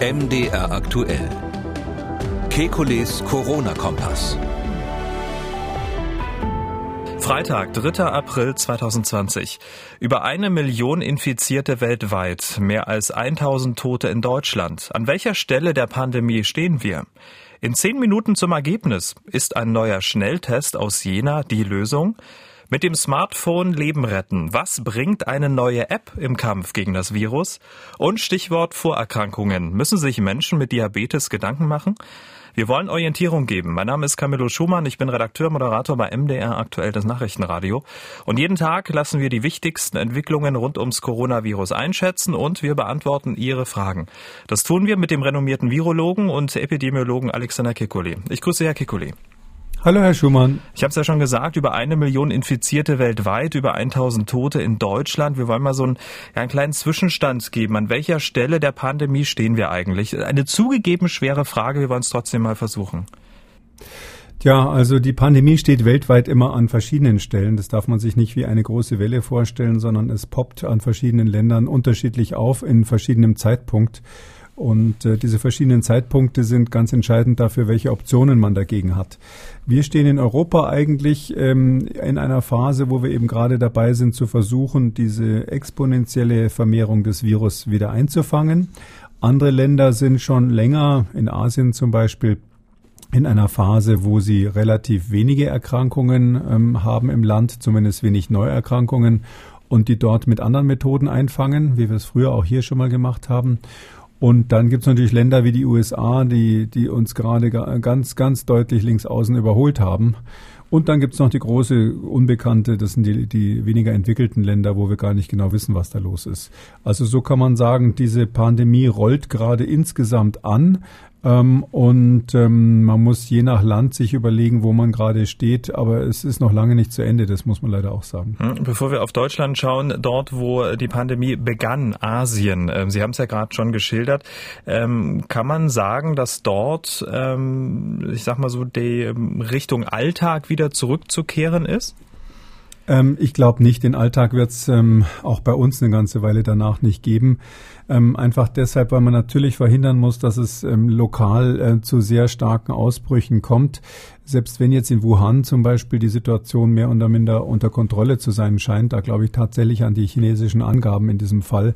MDR aktuell. Kekules Corona-Kompass. Freitag, 3. April 2020. Über eine Million Infizierte weltweit, mehr als 1000 Tote in Deutschland. An welcher Stelle der Pandemie stehen wir? In zehn Minuten zum Ergebnis. Ist ein neuer Schnelltest aus Jena die Lösung? Mit dem Smartphone Leben retten. Was bringt eine neue App im Kampf gegen das Virus? Und Stichwort Vorerkrankungen. Müssen sich Menschen mit Diabetes Gedanken machen? Wir wollen Orientierung geben. Mein Name ist Camillo Schumann. Ich bin Redakteur, Moderator bei MDR aktuell das Nachrichtenradio. Und jeden Tag lassen wir die wichtigsten Entwicklungen rund ums Coronavirus einschätzen und wir beantworten Ihre Fragen. Das tun wir mit dem renommierten Virologen und Epidemiologen Alexander Kekulé. Ich grüße Herr Kekulé. Hallo, Herr Schumann. Ich habe es ja schon gesagt, über eine Million Infizierte weltweit, über 1000 Tote in Deutschland. Wir wollen mal so einen, ja, einen kleinen Zwischenstand geben. An welcher Stelle der Pandemie stehen wir eigentlich? Eine zugegeben schwere Frage, wir wollen es trotzdem mal versuchen. Ja, also die Pandemie steht weltweit immer an verschiedenen Stellen. Das darf man sich nicht wie eine große Welle vorstellen, sondern es poppt an verschiedenen Ländern unterschiedlich auf in verschiedenem Zeitpunkt. Und äh, diese verschiedenen Zeitpunkte sind ganz entscheidend dafür, welche Optionen man dagegen hat. Wir stehen in Europa eigentlich ähm, in einer Phase, wo wir eben gerade dabei sind zu versuchen, diese exponentielle Vermehrung des Virus wieder einzufangen. Andere Länder sind schon länger, in Asien zum Beispiel, in einer Phase, wo sie relativ wenige Erkrankungen ähm, haben im Land, zumindest wenig Neuerkrankungen und die dort mit anderen Methoden einfangen, wie wir es früher auch hier schon mal gemacht haben. Und dann gibt es natürlich Länder wie die USA, die, die uns gerade ganz, ganz deutlich links außen überholt haben. Und dann gibt es noch die große Unbekannte, das sind die, die weniger entwickelten Länder, wo wir gar nicht genau wissen, was da los ist. Also so kann man sagen, diese Pandemie rollt gerade insgesamt an. Ähm, und ähm, man muss je nach Land sich überlegen, wo man gerade steht. Aber es ist noch lange nicht zu Ende, das muss man leider auch sagen. Hm, bevor wir auf Deutschland schauen, dort, wo die Pandemie begann, Asien, ähm, Sie haben es ja gerade schon geschildert, ähm, kann man sagen, dass dort, ähm, ich sag mal so, die ähm, Richtung Alltag wieder zurückzukehren ist? ich glaube nicht. Den Alltag wird es ähm, auch bei uns eine ganze Weile danach nicht geben. Ähm, einfach deshalb, weil man natürlich verhindern muss, dass es ähm, lokal äh, zu sehr starken Ausbrüchen kommt. Selbst wenn jetzt in Wuhan zum Beispiel die Situation mehr oder minder unter Kontrolle zu sein scheint, da glaube ich tatsächlich an die chinesischen Angaben in diesem Fall,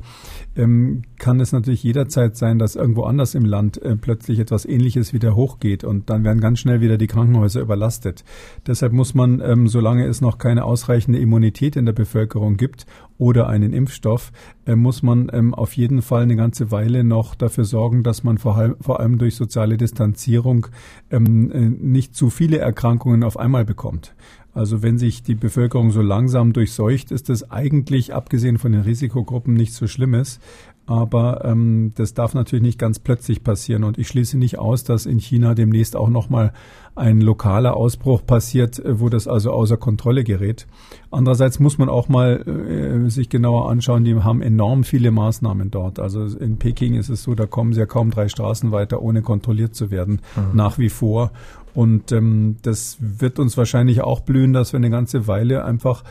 ähm, kann es natürlich jederzeit sein, dass irgendwo anders im Land äh, plötzlich etwas Ähnliches wieder hochgeht und dann werden ganz schnell wieder die Krankenhäuser überlastet. Deshalb muss man, ähm, solange es noch keine ausreichende Immunität in der Bevölkerung gibt oder einen Impfstoff, äh, muss man ähm, auf jeden Fall eine ganze Weile noch dafür sorgen, dass man vor allem, vor allem durch soziale Distanzierung ähm, äh, nicht zu viele Erkrankungen auf einmal bekommt. Also wenn sich die Bevölkerung so langsam durchseucht, ist das eigentlich, abgesehen von den Risikogruppen, nichts so Schlimmes. Aber ähm, das darf natürlich nicht ganz plötzlich passieren. Und ich schließe nicht aus, dass in China demnächst auch nochmal ein lokaler Ausbruch passiert, äh, wo das also außer Kontrolle gerät. Andererseits muss man auch mal äh, sich genauer anschauen, die haben enorm viele Maßnahmen dort. Also in Peking ist es so, da kommen sie ja kaum drei Straßen weiter, ohne kontrolliert zu werden, mhm. nach wie vor. Und ähm, das wird uns wahrscheinlich auch blühen, dass wir eine ganze Weile einfach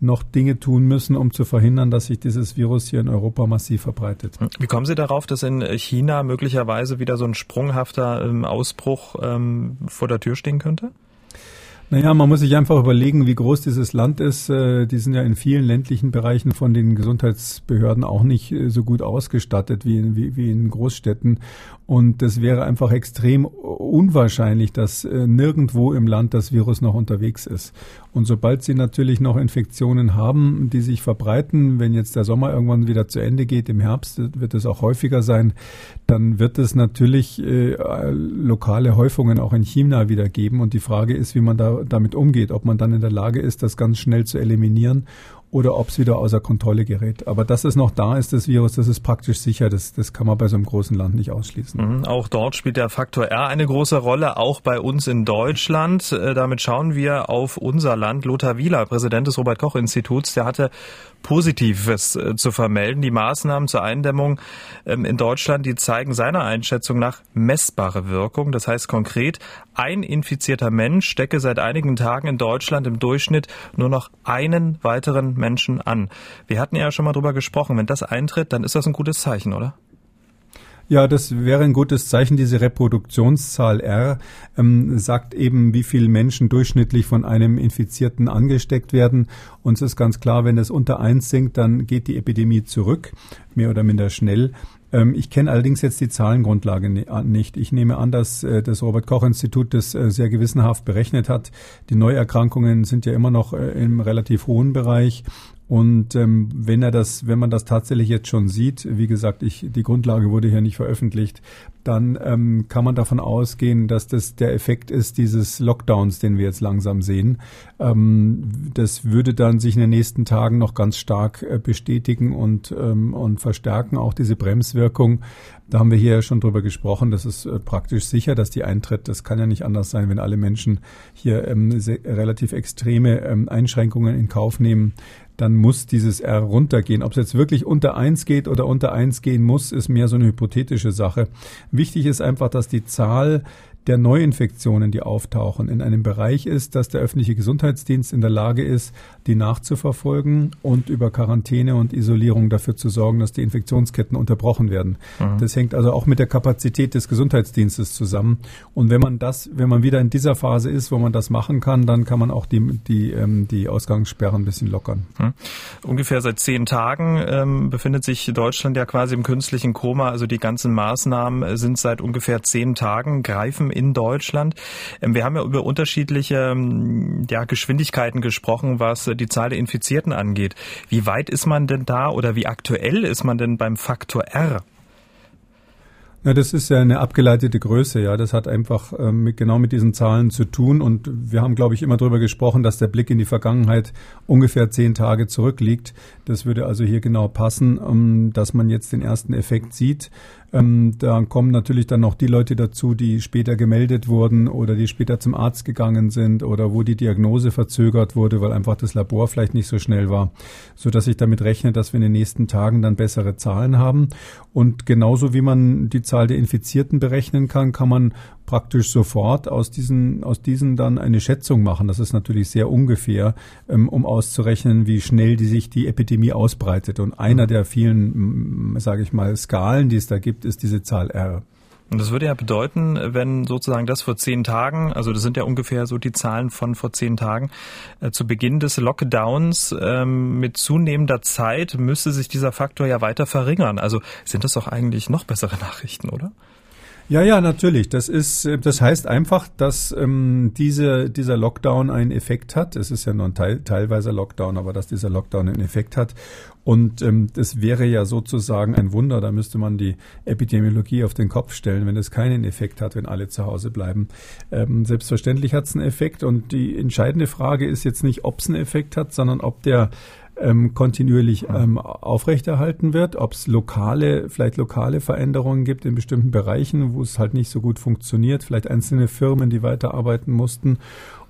noch Dinge tun müssen, um zu verhindern, dass sich dieses Virus hier in Europa massiv verbreitet. Wie kommen Sie darauf, dass in China möglicherweise wieder so ein sprunghafter ähm, Ausbruch ähm, vor der Tür stehen könnte? Naja, man muss sich einfach überlegen, wie groß dieses Land ist. Äh, die sind ja in vielen ländlichen Bereichen von den Gesundheitsbehörden auch nicht äh, so gut ausgestattet wie in, wie, wie in Großstädten. Und das wäre einfach extrem unwahrscheinlich, dass äh, nirgendwo im Land das Virus noch unterwegs ist. Und sobald sie natürlich noch Infektionen haben, die sich verbreiten, wenn jetzt der Sommer irgendwann wieder zu Ende geht, im Herbst wird es auch häufiger sein, dann wird es natürlich lokale Häufungen auch in China wieder geben. Und die Frage ist, wie man da damit umgeht, ob man dann in der Lage ist, das ganz schnell zu eliminieren oder ob es wieder außer Kontrolle gerät. Aber dass es noch da ist, das Virus, das ist praktisch sicher. Das, das kann man bei so einem großen Land nicht ausschließen. Mhm, auch dort spielt der Faktor R eine große Rolle, auch bei uns in Deutschland. Äh, damit schauen wir auf unser Land. Lothar Wieler, Präsident des Robert-Koch-Instituts, der hatte Positives äh, zu vermelden. Die Maßnahmen zur Eindämmung ähm, in Deutschland, die zeigen seiner Einschätzung nach messbare Wirkung. Das heißt konkret, ein infizierter Mensch stecke seit einigen Tagen in Deutschland im Durchschnitt nur noch einen weiteren Menschen an. Wir hatten ja schon mal drüber gesprochen. Wenn das eintritt, dann ist das ein gutes Zeichen, oder? Ja, das wäre ein gutes Zeichen. Diese Reproduktionszahl R ähm, sagt eben, wie viele Menschen durchschnittlich von einem Infizierten angesteckt werden. Uns ist ganz klar, wenn es unter eins sinkt, dann geht die Epidemie zurück, mehr oder minder schnell. Ähm, ich kenne allerdings jetzt die Zahlengrundlage nicht. Ich nehme an, dass äh, das Robert Koch Institut das äh, sehr gewissenhaft berechnet hat. Die Neuerkrankungen sind ja immer noch äh, im relativ hohen Bereich und ähm, wenn er das, wenn man das tatsächlich jetzt schon sieht, wie gesagt, ich, die Grundlage wurde hier nicht veröffentlicht, dann ähm, kann man davon ausgehen, dass das der Effekt ist dieses Lockdowns, den wir jetzt langsam sehen. Ähm, das würde dann sich in den nächsten Tagen noch ganz stark äh, bestätigen und, ähm, und verstärken, auch diese Bremswirkung. Da haben wir hier schon drüber gesprochen. Das ist äh, praktisch sicher, dass die eintritt. Das kann ja nicht anders sein, wenn alle Menschen hier ähm, relativ extreme ähm, Einschränkungen in Kauf nehmen dann muss dieses R runtergehen. Ob es jetzt wirklich unter eins geht oder unter eins gehen muss, ist mehr so eine hypothetische Sache. Wichtig ist einfach, dass die Zahl der Neuinfektionen, die auftauchen, in einem Bereich ist, dass der öffentliche Gesundheitsdienst in der Lage ist, die nachzuverfolgen und über Quarantäne und Isolierung dafür zu sorgen, dass die Infektionsketten unterbrochen werden. Mhm. Das hängt also auch mit der Kapazität des Gesundheitsdienstes zusammen. Und wenn man das, wenn man wieder in dieser Phase ist, wo man das machen kann, dann kann man auch die, die, ähm, die Ausgangssperren ein bisschen lockern. Mhm. Ungefähr seit zehn Tagen ähm, befindet sich Deutschland ja quasi im künstlichen Koma. Also die ganzen Maßnahmen sind seit ungefähr zehn Tagen, greifen in Deutschland. Ähm, wir haben ja über unterschiedliche ähm, ja, Geschwindigkeiten gesprochen, was die Zahl der Infizierten angeht. Wie weit ist man denn da oder wie aktuell ist man denn beim Faktor R? Ja, das ist ja eine abgeleitete Größe, ja. Das hat einfach ähm, mit, genau mit diesen Zahlen zu tun. Und wir haben, glaube ich, immer darüber gesprochen, dass der Blick in die Vergangenheit ungefähr zehn Tage zurückliegt. Das würde also hier genau passen, um, dass man jetzt den ersten Effekt sieht. Ähm, da kommen natürlich dann noch die Leute dazu, die später gemeldet wurden oder die später zum Arzt gegangen sind oder wo die Diagnose verzögert wurde, weil einfach das Labor vielleicht nicht so schnell war, so dass ich damit rechne, dass wir in den nächsten Tagen dann bessere Zahlen haben. Und genauso wie man die Zahl der Infizierten berechnen kann, kann man praktisch sofort aus diesen, aus diesen dann eine Schätzung machen. Das ist natürlich sehr ungefähr, ähm, um auszurechnen, wie schnell die sich die Epidemie ausbreitet. Und einer der vielen, sage ich mal, Skalen, die es da gibt, ist diese Zahl R. Und das würde ja bedeuten, wenn sozusagen das vor zehn Tagen, also das sind ja ungefähr so die Zahlen von vor zehn Tagen, äh, zu Beginn des Lockdowns ähm, mit zunehmender Zeit müsste sich dieser Faktor ja weiter verringern. Also sind das doch eigentlich noch bessere Nachrichten, oder? Ja, ja, natürlich. Das ist, äh, das heißt einfach, dass ähm, diese, dieser Lockdown einen Effekt hat. Es ist ja nur ein Teil, teilweise Lockdown, aber dass dieser Lockdown einen Effekt hat. Und ähm, das wäre ja sozusagen ein Wunder. Da müsste man die Epidemiologie auf den Kopf stellen, wenn es keinen Effekt hat, wenn alle zu Hause bleiben. Ähm, selbstverständlich hat es einen Effekt. Und die entscheidende Frage ist jetzt nicht, ob es einen Effekt hat, sondern ob der ähm, kontinuierlich ähm, aufrechterhalten wird, ob es lokale, vielleicht lokale Veränderungen gibt in bestimmten Bereichen, wo es halt nicht so gut funktioniert, vielleicht einzelne Firmen, die weiterarbeiten mussten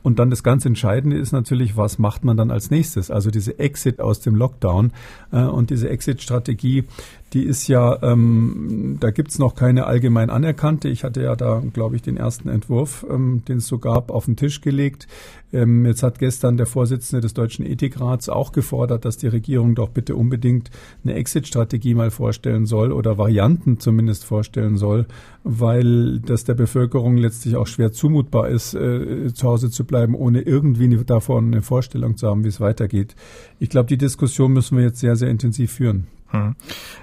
und dann das ganz Entscheidende ist natürlich, was macht man dann als nächstes? Also diese Exit aus dem Lockdown äh, und diese Exit-Strategie, die ist ja, ähm, da gibt's noch keine allgemein anerkannte. Ich hatte ja da, glaube ich, den ersten Entwurf, ähm, den es so gab, auf den Tisch gelegt. Ähm, jetzt hat gestern der Vorsitzende des Deutschen Ethikrats auch gefordert, dass die Regierung doch bitte unbedingt eine Exit-Strategie mal vorstellen soll oder Varianten zumindest vorstellen soll, weil das der Bevölkerung letztlich auch schwer zumutbar ist, äh, zu Hause zu bleiben, ohne irgendwie davon eine Vorstellung zu haben, wie es weitergeht. Ich glaube, die Diskussion müssen wir jetzt sehr, sehr intensiv führen. Hm.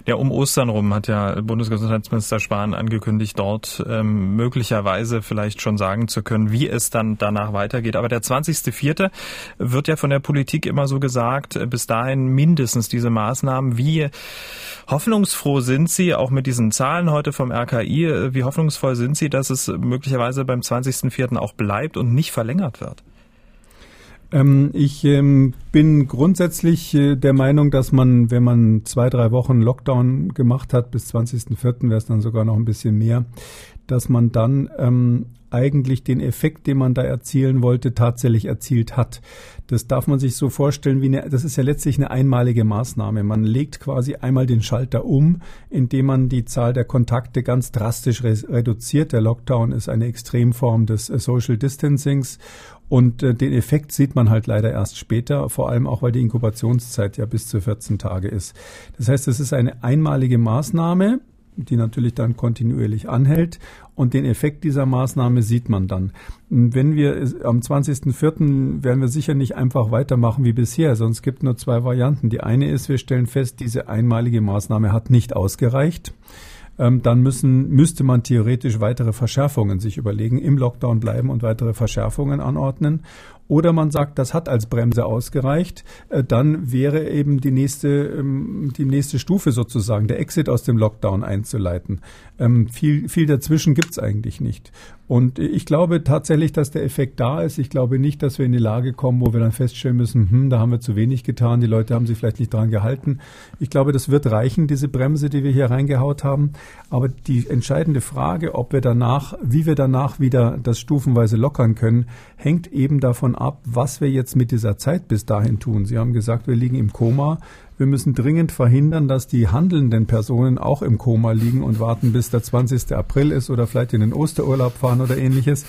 Ja, um Ostern rum hat ja Bundesgesundheitsminister Spahn angekündigt, dort ähm, möglicherweise vielleicht schon sagen zu können, wie es dann danach weitergeht. Aber der 20.04. wird ja von der Politik immer so gesagt, äh, bis dahin mindestens diese Maßnahmen. Wie hoffnungsfroh sind Sie, auch mit diesen Zahlen heute vom RKI, äh, wie hoffnungsvoll sind Sie, dass es möglicherweise beim 20.04. auch bleibt und nicht verlängert wird? Ähm, ich ähm, bin grundsätzlich äh, der Meinung, dass man, wenn man zwei, drei Wochen Lockdown gemacht hat, bis 20.04. wäre es dann sogar noch ein bisschen mehr, dass man dann ähm, eigentlich den Effekt, den man da erzielen wollte, tatsächlich erzielt hat. Das darf man sich so vorstellen wie eine, das ist ja letztlich eine einmalige Maßnahme. Man legt quasi einmal den Schalter um, indem man die Zahl der Kontakte ganz drastisch reduziert. Der Lockdown ist eine Extremform des äh, Social Distancings und äh, den Effekt sieht man halt leider erst später, vor allem auch, weil die Inkubationszeit ja bis zu 14 Tage ist. Das heißt, es ist eine einmalige Maßnahme, die natürlich dann kontinuierlich anhält. Und den Effekt dieser Maßnahme sieht man dann. Wenn wir am 20.04. werden wir sicher nicht einfach weitermachen wie bisher, sonst gibt nur zwei Varianten. Die eine ist, wir stellen fest, diese einmalige Maßnahme hat nicht ausgereicht ähm, dann müssen, müsste man theoretisch weitere Verschärfungen sich überlegen, im Lockdown bleiben und weitere Verschärfungen anordnen. Oder man sagt, das hat als Bremse ausgereicht, äh, dann wäre eben die nächste, ähm, die nächste Stufe sozusagen, der Exit aus dem Lockdown einzuleiten. Ähm, viel, viel dazwischen gibt's eigentlich nicht. Und ich glaube tatsächlich, dass der Effekt da ist. Ich glaube nicht, dass wir in die Lage kommen, wo wir dann feststellen müssen, hm, da haben wir zu wenig getan, die Leute haben sich vielleicht nicht dran gehalten. Ich glaube, das wird reichen, diese Bremse, die wir hier reingehaut haben. Aber die entscheidende Frage, ob wir danach, wie wir danach wieder das stufenweise lockern können, hängt eben davon ab, was wir jetzt mit dieser Zeit bis dahin tun. Sie haben gesagt, wir liegen im Koma. Wir müssen dringend verhindern, dass die handelnden Personen auch im Koma liegen und warten, bis der 20. April ist oder vielleicht in den Osterurlaub fahren oder ähnliches.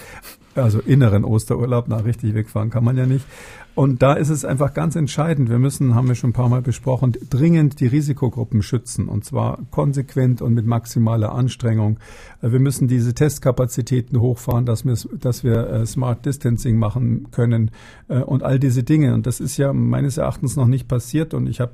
Also inneren Osterurlaub, na richtig wegfahren kann man ja nicht. Und da ist es einfach ganz entscheidend. Wir müssen, haben wir schon ein paar Mal besprochen, dringend die Risikogruppen schützen. Und zwar konsequent und mit maximaler Anstrengung. Äh, wir müssen diese Testkapazitäten hochfahren, dass wir, dass wir äh, Smart Distancing machen können äh, und all diese Dinge. Und das ist ja meines Erachtens noch nicht passiert. Und ich habe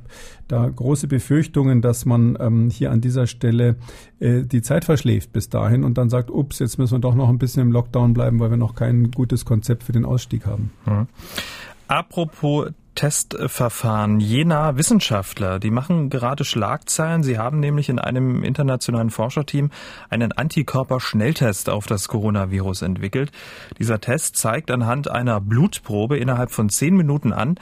da große Befürchtungen, dass man ähm, hier an dieser Stelle die Zeit verschläft bis dahin und dann sagt, ups, jetzt müssen wir doch noch ein bisschen im Lockdown bleiben, weil wir noch kein gutes Konzept für den Ausstieg haben. Mhm. Apropos Testverfahren. Jena Wissenschaftler, die machen gerade Schlagzeilen. Sie haben nämlich in einem internationalen Forscherteam einen Antikörper-Schnelltest auf das Coronavirus entwickelt. Dieser Test zeigt anhand einer Blutprobe innerhalb von zehn Minuten an,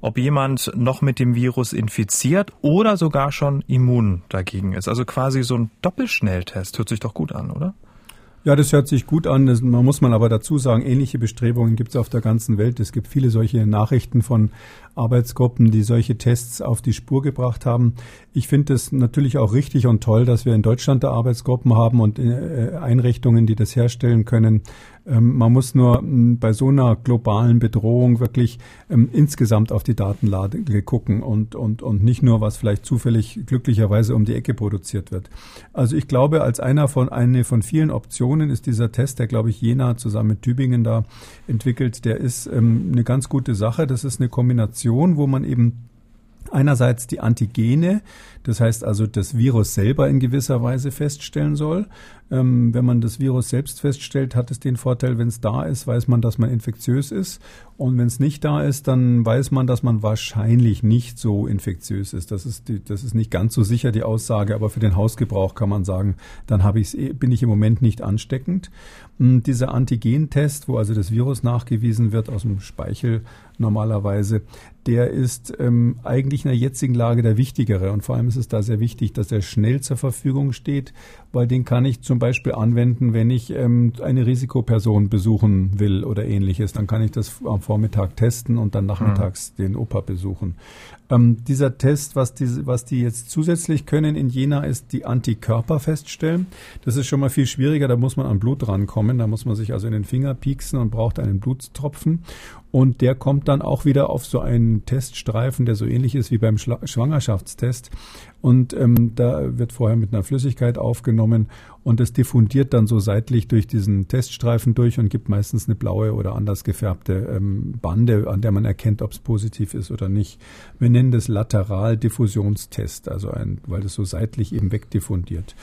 ob jemand noch mit dem Virus infiziert oder sogar schon immun dagegen ist. Also quasi so ein Doppelschnelltest. Hört sich doch gut an, oder? Ja, das hört sich gut an. Das, man muss man aber dazu sagen, ähnliche Bestrebungen gibt es auf der ganzen Welt. Es gibt viele solche Nachrichten von Arbeitsgruppen, die solche Tests auf die Spur gebracht haben. Ich finde es natürlich auch richtig und toll, dass wir in Deutschland da Arbeitsgruppen haben und äh, Einrichtungen, die das herstellen können. Ähm, man muss nur hm, bei so einer globalen Bedrohung wirklich ähm, insgesamt auf die Datenlage gucken und, und, und nicht nur, was vielleicht zufällig glücklicherweise um die Ecke produziert wird. Also ich glaube, als einer von, eine von vielen Optionen ist dieser Test, der glaube ich Jena zusammen mit Tübingen da entwickelt, der ist ähm, eine ganz gute Sache. Das ist eine Kombination, wo man eben einerseits die Antigene, das heißt also das Virus selber in gewisser Weise feststellen soll. Ähm, wenn man das Virus selbst feststellt, hat es den Vorteil, wenn es da ist, weiß man, dass man infektiös ist. Und wenn es nicht da ist, dann weiß man, dass man wahrscheinlich nicht so infektiös ist. Das ist, die, das ist nicht ganz so sicher die Aussage, aber für den Hausgebrauch kann man sagen, dann ich's, eh, bin ich im Moment nicht ansteckend. Hm, dieser Antigentest, wo also das Virus nachgewiesen wird aus dem Speichel normalerweise, der ist ähm, eigentlich in der jetzigen Lage der wichtigere. Und vor allem ist es da sehr wichtig, dass er schnell zur Verfügung steht, weil den kann ich zum Beispiel anwenden, wenn ich ähm, eine Risikoperson besuchen will oder ähnliches. Dann kann ich das am Vormittag testen und dann nachmittags mhm. den Opa besuchen. Ähm, dieser Test, was die, was die jetzt zusätzlich können in Jena, ist die Antikörper feststellen. Das ist schon mal viel schwieriger, da muss man an Blut rankommen. Da muss man sich also in den Finger pieksen und braucht einen Blutstropfen. Und der kommt dann auch wieder auf so einen Teststreifen, der so ähnlich ist wie beim Schwangerschaftstest. Und ähm, da wird vorher mit einer Flüssigkeit aufgenommen und es diffundiert dann so seitlich durch diesen Teststreifen durch und gibt meistens eine blaue oder anders gefärbte ähm, Bande, an der man erkennt, ob es positiv ist oder nicht. Wir nennen das Lateraldiffusionstest, also ein, weil das so seitlich eben wegdiffundiert.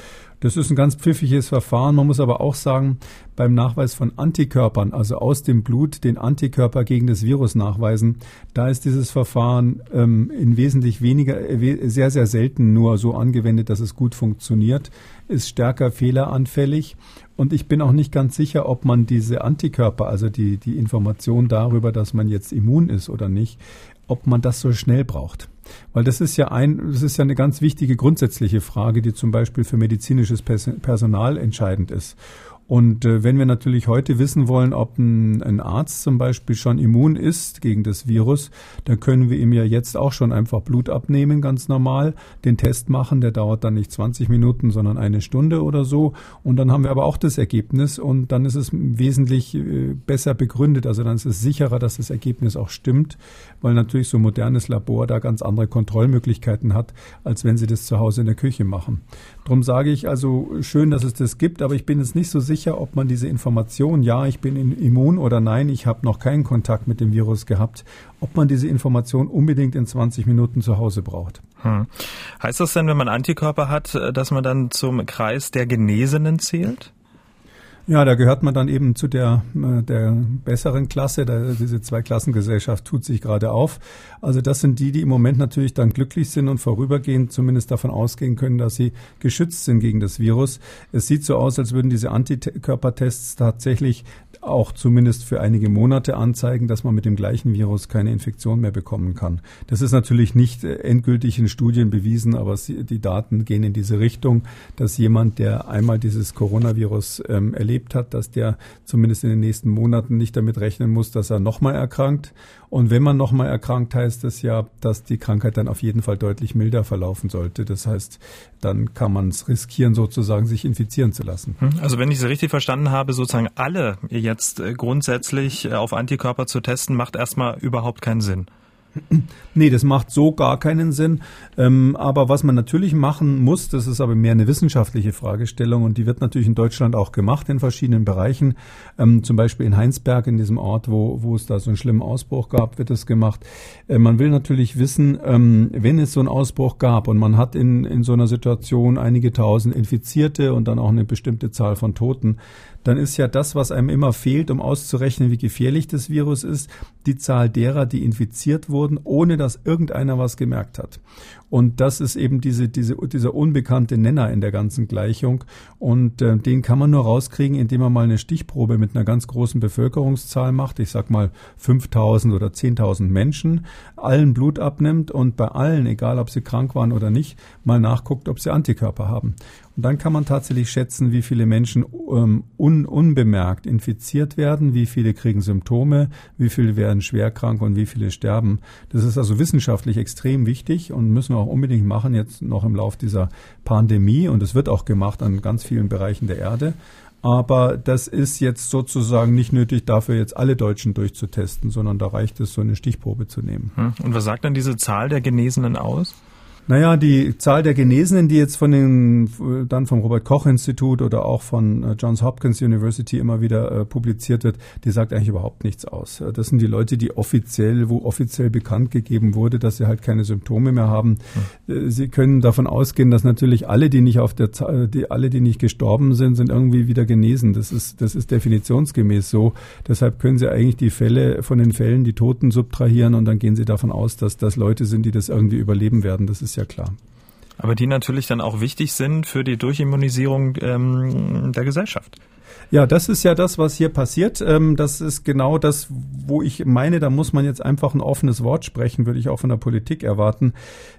Das ist ein ganz pfiffiges Verfahren. Man muss aber auch sagen, beim Nachweis von Antikörpern, also aus dem Blut den Antikörper gegen das Virus nachweisen, da ist dieses Verfahren ähm, in wesentlich weniger, äh, sehr, sehr selten nur so angewendet, dass es gut funktioniert, ist stärker fehleranfällig. Und ich bin auch nicht ganz sicher, ob man diese Antikörper, also die, die Information darüber, dass man jetzt immun ist oder nicht, ob man das so schnell braucht. Weil das ist ja ein, das ist ja eine ganz wichtige grundsätzliche Frage, die zum Beispiel für medizinisches Personal entscheidend ist. Und äh, wenn wir natürlich heute wissen wollen, ob ein, ein, Arzt zum Beispiel schon immun ist gegen das Virus, dann können wir ihm ja jetzt auch schon einfach Blut abnehmen, ganz normal, den Test machen, der dauert dann nicht 20 Minuten, sondern eine Stunde oder so. Und dann haben wir aber auch das Ergebnis und dann ist es wesentlich äh, besser begründet. Also dann ist es sicherer, dass das Ergebnis auch stimmt, weil natürlich so ein modernes Labor da ganz andere Kontrollmöglichkeiten hat, als wenn Sie das zu Hause in der Küche machen. Drum sage ich also schön, dass es das gibt, aber ich bin jetzt nicht so sicher, ob man diese Information, ja, ich bin immun oder nein, ich habe noch keinen Kontakt mit dem Virus gehabt, ob man diese Information unbedingt in 20 Minuten zu Hause braucht. Hm. Heißt das denn, wenn man Antikörper hat, dass man dann zum Kreis der Genesenen zählt? Ja, da gehört man dann eben zu der, äh, der besseren Klasse. Da, diese Zweiklassengesellschaft tut sich gerade auf. Also das sind die, die im Moment natürlich dann glücklich sind und vorübergehend zumindest davon ausgehen können, dass sie geschützt sind gegen das Virus. Es sieht so aus, als würden diese Antikörpertests tatsächlich auch zumindest für einige Monate anzeigen, dass man mit dem gleichen Virus keine Infektion mehr bekommen kann. Das ist natürlich nicht äh, endgültig in Studien bewiesen, aber die Daten gehen in diese Richtung, dass jemand, der einmal dieses Coronavirus ähm, erlebt hat, dass der zumindest in den nächsten Monaten nicht damit rechnen muss, dass er nochmal erkrankt. Und wenn man nochmal erkrankt, heißt das ja, dass die Krankheit dann auf jeden Fall deutlich milder verlaufen sollte. Das heißt, dann kann man es riskieren, sozusagen sich infizieren zu lassen. Hm, also wenn ich Sie richtig verstanden habe, sozusagen alle jetzt äh, grundsätzlich äh, auf Antikörper zu testen, macht erstmal überhaupt keinen Sinn. Nee, das macht so gar keinen Sinn. Ähm, aber was man natürlich machen muss, das ist aber mehr eine wissenschaftliche Fragestellung und die wird natürlich in Deutschland auch gemacht in verschiedenen Bereichen. Ähm, zum Beispiel in Heinsberg, in diesem Ort, wo, wo es da so einen schlimmen Ausbruch gab, wird das gemacht. Äh, man will natürlich wissen, ähm, wenn es so einen Ausbruch gab und man hat in, in so einer Situation einige tausend Infizierte und dann auch eine bestimmte Zahl von Toten, dann ist ja das, was einem immer fehlt, um auszurechnen, wie gefährlich das Virus ist, die Zahl derer, die infiziert wurden, ohne dass irgendeiner was gemerkt hat. Und das ist eben diese, diese, dieser unbekannte Nenner in der ganzen Gleichung. Und äh, den kann man nur rauskriegen, indem man mal eine Stichprobe mit einer ganz großen Bevölkerungszahl macht. Ich sag mal 5000 oder 10.000 Menschen, allen Blut abnimmt und bei allen, egal ob sie krank waren oder nicht, mal nachguckt, ob sie Antikörper haben. Und dann kann man tatsächlich schätzen, wie viele Menschen ähm, un, unbemerkt infiziert werden, wie viele kriegen Symptome, wie viele werden schwer krank und wie viele sterben. Das ist also wissenschaftlich extrem wichtig und müssen wir auch unbedingt machen, jetzt noch im Lauf dieser Pandemie. Und es wird auch gemacht an ganz vielen Bereichen der Erde. Aber das ist jetzt sozusagen nicht nötig, dafür jetzt alle Deutschen durchzutesten, sondern da reicht es, so eine Stichprobe zu nehmen. Hm. Und was sagt dann diese Zahl der Genesenen aus? Naja, die Zahl der Genesenen, die jetzt von den, dann vom Robert Koch Institut oder auch von äh, Johns Hopkins University immer wieder äh, publiziert wird, die sagt eigentlich überhaupt nichts aus. Das sind die Leute, die offiziell, wo offiziell bekannt gegeben wurde, dass sie halt keine Symptome mehr haben. Hm. Sie können davon ausgehen, dass natürlich alle, die nicht auf der, die, alle, die nicht gestorben sind, sind irgendwie wieder genesen. Das ist, das ist definitionsgemäß so. Deshalb können Sie eigentlich die Fälle von den Fällen, die Toten subtrahieren und dann gehen Sie davon aus, dass das Leute sind, die das irgendwie überleben werden. Das ist ist ja klar. Aber die natürlich dann auch wichtig sind für die Durchimmunisierung ähm, der Gesellschaft. Ja, das ist ja das, was hier passiert. Ähm, das ist genau das, wo ich meine, da muss man jetzt einfach ein offenes Wort sprechen, würde ich auch von der Politik erwarten.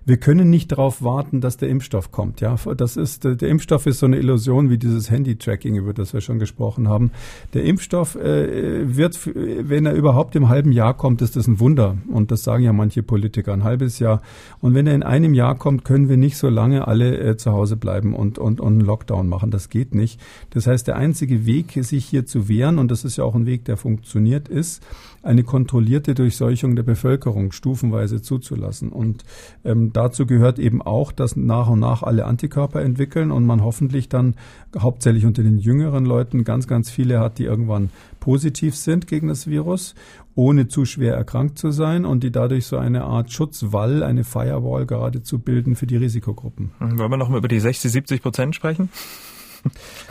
Wir können nicht darauf warten, dass der Impfstoff kommt. Ja, das ist, der Impfstoff ist so eine Illusion wie dieses Handy-Tracking, über das wir schon gesprochen haben. Der Impfstoff äh, wird, wenn er überhaupt im halben Jahr kommt, ist das ein Wunder. Und das sagen ja manche Politiker, ein halbes Jahr. Und wenn er in einem Jahr kommt, können wir nicht so lange alle äh, zu Hause bleiben und, und, und einen Lockdown machen. Das geht nicht. Das heißt, der einzige Weg, sich hier zu wehren, und das ist ja auch ein Weg, der funktioniert, ist, eine kontrollierte Durchseuchung der Bevölkerung stufenweise zuzulassen. Und ähm, dazu gehört eben auch, dass nach und nach alle Antikörper entwickeln und man hoffentlich dann hauptsächlich unter den jüngeren Leuten ganz, ganz viele hat, die irgendwann positiv sind gegen das Virus, ohne zu schwer erkrankt zu sein und die dadurch so eine Art Schutzwall, eine Firewall geradezu bilden für die Risikogruppen. Wollen wir noch mal über die 60, 70 Prozent sprechen?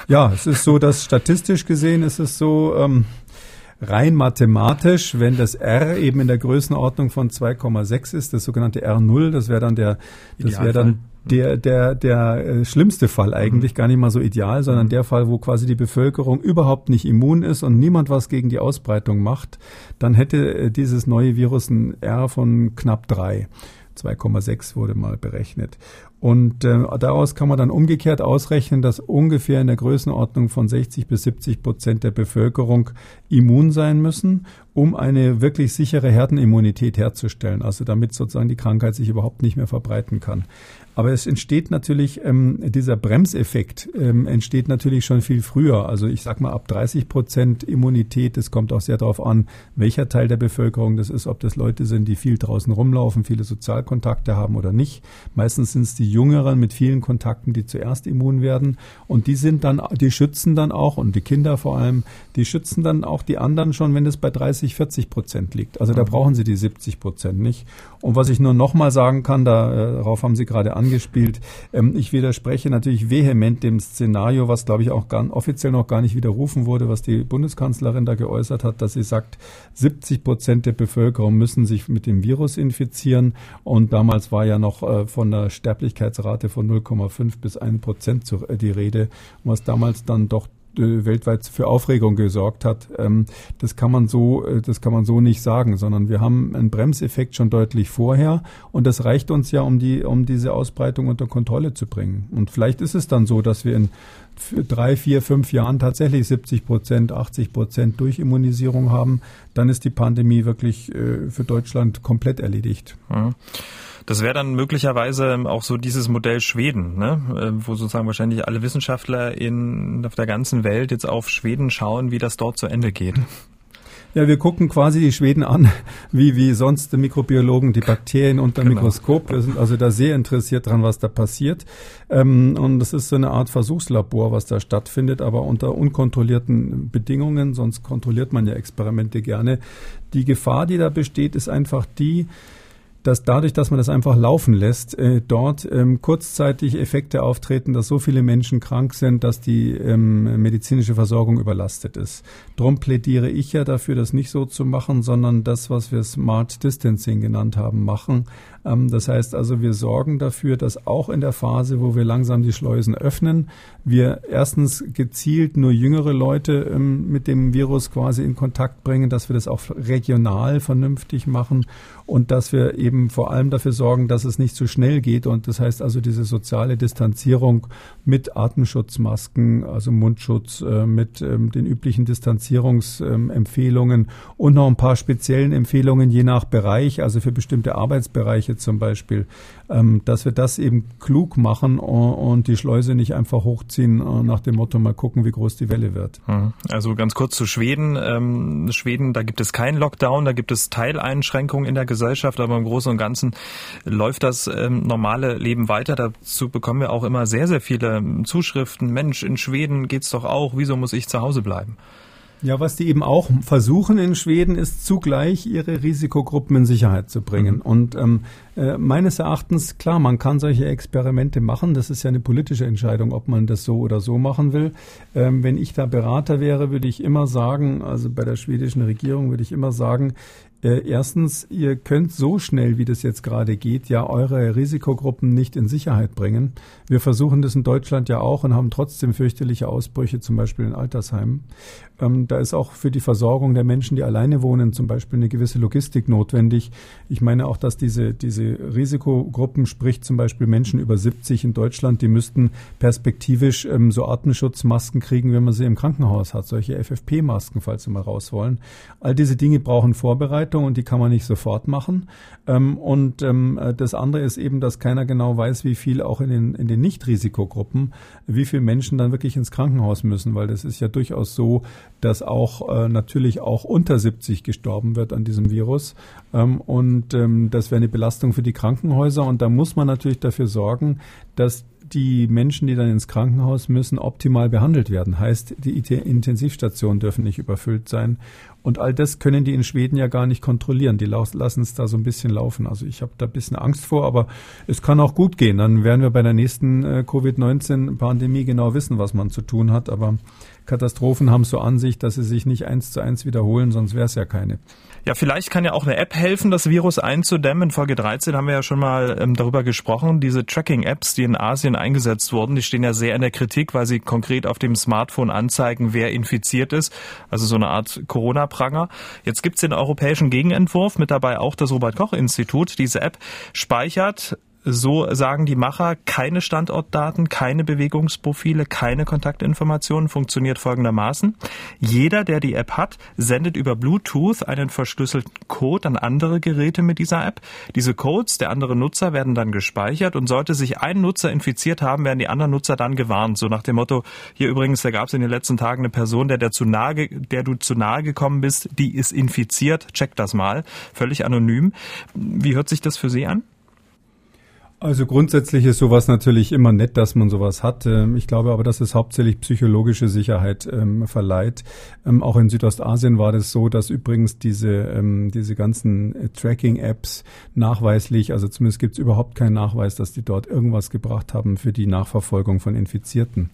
Ja, es ist so, dass statistisch gesehen ist es so, ähm, rein mathematisch, wenn das R eben in der Größenordnung von 2,6 ist, das sogenannte R0, das wäre dann der, das wäre dann der, der, der äh, schlimmste Fall eigentlich, mhm. gar nicht mal so ideal, sondern mhm. der Fall, wo quasi die Bevölkerung überhaupt nicht immun ist und niemand was gegen die Ausbreitung macht, dann hätte äh, dieses neue Virus ein R von knapp drei. 2,6 wurde mal berechnet. Und äh, daraus kann man dann umgekehrt ausrechnen, dass ungefähr in der Größenordnung von 60 bis 70 Prozent der Bevölkerung immun sein müssen, um eine wirklich sichere Herdenimmunität herzustellen. Also damit sozusagen die Krankheit sich überhaupt nicht mehr verbreiten kann. Aber es entsteht natürlich, ähm, dieser Bremseffekt ähm, entsteht natürlich schon viel früher. Also ich sag mal ab 30 Prozent Immunität. Es kommt auch sehr darauf an, welcher Teil der Bevölkerung das ist, ob das Leute sind, die viel draußen rumlaufen, viele Sozialkontakte haben oder nicht. Meistens sind es die Jüngeren mit vielen Kontakten, die zuerst immun werden. Und die sind dann, die schützen dann auch, und die Kinder vor allem, die schützen dann auch die anderen schon, wenn es bei 30, 40 Prozent liegt. Also da mhm. brauchen sie die 70 Prozent nicht. Und was ich nur nochmal sagen kann, äh, darauf haben Sie gerade angespielt. Ähm, ich widerspreche natürlich vehement dem Szenario, was glaube ich auch gar, offiziell noch gar nicht widerrufen wurde, was die Bundeskanzlerin da geäußert hat, dass sie sagt, 70 Prozent der Bevölkerung müssen sich mit dem Virus infizieren. Und damals war ja noch äh, von der Sterblichkeitsrate von 0,5 bis 1 Prozent äh, die Rede, was damals dann doch weltweit für Aufregung gesorgt hat. Ähm, das kann man so, äh, das kann man so nicht sagen, sondern wir haben einen Bremseffekt schon deutlich vorher und das reicht uns ja, um die, um diese Ausbreitung unter Kontrolle zu bringen. Und vielleicht ist es dann so, dass wir in drei, vier, fünf Jahren tatsächlich 70 Prozent, 80 Prozent Durchimmunisierung haben. Dann ist die Pandemie wirklich äh, für Deutschland komplett erledigt. Mhm. Das wäre dann möglicherweise auch so dieses Modell Schweden, ne? Äh, wo sozusagen wahrscheinlich alle Wissenschaftler in, auf der ganzen Welt jetzt auf Schweden schauen, wie das dort zu Ende geht. Ja, wir gucken quasi die Schweden an, wie, wie sonst die Mikrobiologen die Bakterien unter genau. Mikroskop. Wir sind also da sehr interessiert dran, was da passiert. Ähm, und das ist so eine Art Versuchslabor, was da stattfindet, aber unter unkontrollierten Bedingungen, sonst kontrolliert man ja Experimente gerne. Die Gefahr, die da besteht, ist einfach die, dass dadurch, dass man das einfach laufen lässt, äh, dort ähm, kurzzeitig Effekte auftreten, dass so viele Menschen krank sind, dass die ähm, medizinische Versorgung überlastet ist. Drum plädiere ich ja dafür, das nicht so zu machen, sondern das, was wir Smart Distancing genannt haben, machen. Ähm, das heißt also, wir sorgen dafür, dass auch in der Phase, wo wir langsam die Schleusen öffnen, wir erstens gezielt nur jüngere Leute ähm, mit dem Virus quasi in Kontakt bringen, dass wir das auch regional vernünftig machen und dass wir eben vor allem dafür sorgen, dass es nicht zu schnell geht. Und das heißt also diese soziale Distanzierung mit Atemschutzmasken, also Mundschutz, äh, mit ähm, den üblichen Distanzierungsempfehlungen und noch ein paar speziellen Empfehlungen je nach Bereich, also für bestimmte Arbeitsbereiche zum Beispiel, ähm, dass wir das eben klug machen und die Schleuse nicht einfach hochziehen äh, nach dem Motto, mal gucken, wie groß die Welle wird. Hm. Also ganz kurz zu Schweden. Ähm, Schweden, da gibt es keinen Lockdown, da gibt es Teileinschränkungen in der Gesellschaft, aber im Großen und Ganzen läuft das ähm, normale Leben weiter. Dazu bekommen wir auch immer sehr, sehr viele Zuschriften. Mensch, in Schweden geht's doch auch. Wieso muss ich zu Hause bleiben? Ja, was die eben auch versuchen in Schweden, ist zugleich ihre Risikogruppen in Sicherheit zu bringen. Mhm. Und ähm, äh, meines Erachtens, klar, man kann solche Experimente machen. Das ist ja eine politische Entscheidung, ob man das so oder so machen will. Ähm, wenn ich da Berater wäre, würde ich immer sagen, also bei der schwedischen Regierung würde ich immer sagen, äh, erstens, ihr könnt so schnell, wie das jetzt gerade geht, ja eure Risikogruppen nicht in Sicherheit bringen. Wir versuchen das in Deutschland ja auch und haben trotzdem fürchterliche Ausbrüche, zum Beispiel in Altersheimen. Ähm, da ist auch für die Versorgung der Menschen, die alleine wohnen, zum Beispiel eine gewisse Logistik notwendig. Ich meine auch, dass diese, diese Risikogruppen, sprich zum Beispiel Menschen über 70 in Deutschland, die müssten perspektivisch ähm, so Atemschutzmasken kriegen, wenn man sie im Krankenhaus hat, solche FFP-Masken, falls sie mal raus wollen. All diese Dinge brauchen Vorbereitung. Vorbereitung und die kann man nicht sofort machen. Ähm, und ähm, das andere ist eben, dass keiner genau weiß, wie viel auch in den, in den Nicht-Risikogruppen, wie viele Menschen dann wirklich ins Krankenhaus müssen, weil das ist ja durchaus so, dass auch äh, natürlich auch unter 70 gestorben wird an diesem Virus. Ähm, und ähm, das wäre eine Belastung für die Krankenhäuser. Und da muss man natürlich dafür sorgen, dass die Menschen, die dann ins Krankenhaus müssen, optimal behandelt werden. Heißt, die Intensivstationen dürfen nicht überfüllt sein. Und all das können die in Schweden ja gar nicht kontrollieren. Die lassen es da so ein bisschen laufen. Also ich habe da ein bisschen Angst vor, aber es kann auch gut gehen. Dann werden wir bei der nächsten äh, Covid-19-Pandemie genau wissen, was man zu tun hat. Aber Katastrophen haben so an sich, dass sie sich nicht eins zu eins wiederholen, sonst wäre es ja keine. Ja, vielleicht kann ja auch eine App helfen, das Virus einzudämmen. In Folge 13 haben wir ja schon mal ähm, darüber gesprochen. Diese Tracking-Apps, die in Asien eingesetzt wurden, die stehen ja sehr in der Kritik, weil sie konkret auf dem Smartphone anzeigen, wer infiziert ist. Also so eine Art Corona-Pranger. Jetzt gibt's den europäischen Gegenentwurf, mit dabei auch das Robert-Koch-Institut. Diese App speichert So sagen die Macher, keine Standortdaten, keine Bewegungsprofile, keine Kontaktinformationen, funktioniert folgendermaßen. Jeder, der die App hat, sendet über Bluetooth einen verschlüsselten Code an andere Geräte mit dieser App. Diese Codes der anderen Nutzer werden dann gespeichert und sollte sich ein Nutzer infiziert haben, werden die anderen Nutzer dann gewarnt. So nach dem Motto, hier übrigens, da gab es in den letzten Tagen eine Person, der, der, zu nahe, der du zu nahe gekommen bist, die ist infiziert, check das mal. Völlig anonym. Wie hört sich das für Sie an? Also grundsätzlich ist sowas natürlich immer nett, dass man sowas hat. Ähm, ich glaube aber, dass es hauptsächlich psychologische Sicherheit ähm, verleiht. Ähm, auch in Südostasien war das so, dass übrigens diese, ähm, diese ganzen äh, Tracking-Apps nachweislich, also zumindest gibt es überhaupt keinen Nachweis, dass die dort irgendwas gebracht haben für die Nachverfolgung von Infizierten.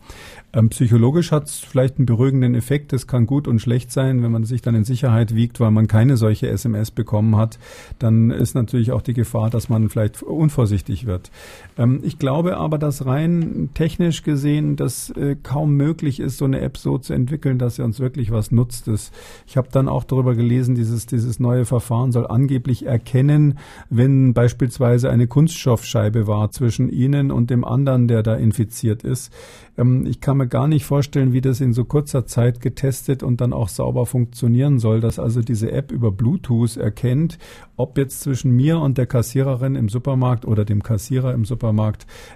Ähm, psychologisch hat es vielleicht einen beruhigenden Effekt. Das kann gut und schlecht sein, wenn man sich dann in Sicherheit wiegt, weil man keine solche SMS bekommen hat. Dann ist natürlich auch die Gefahr, dass man vielleicht unvorsichtig wird. wird. Ähm, ich glaube aber, dass rein technisch gesehen das äh, kaum möglich ist, so eine App so zu entwickeln, dass sie uns wirklich was nutzt. Das, ich habe dann auch darüber gelesen, dieses, dieses neue Verfahren soll angeblich erkennen, wenn beispielsweise eine Kunststoffscheibe war zwischen Ihnen und dem anderen, der da infiziert ist. Ähm, ich kann mir gar nicht vorstellen, wie das in so kurzer Zeit getestet und dann auch sauber funktionieren soll, dass also diese App über Bluetooth erkennt, ob jetzt zwischen mir und der Kassiererin im Supermarkt oder dem Kassierer im Supermarkt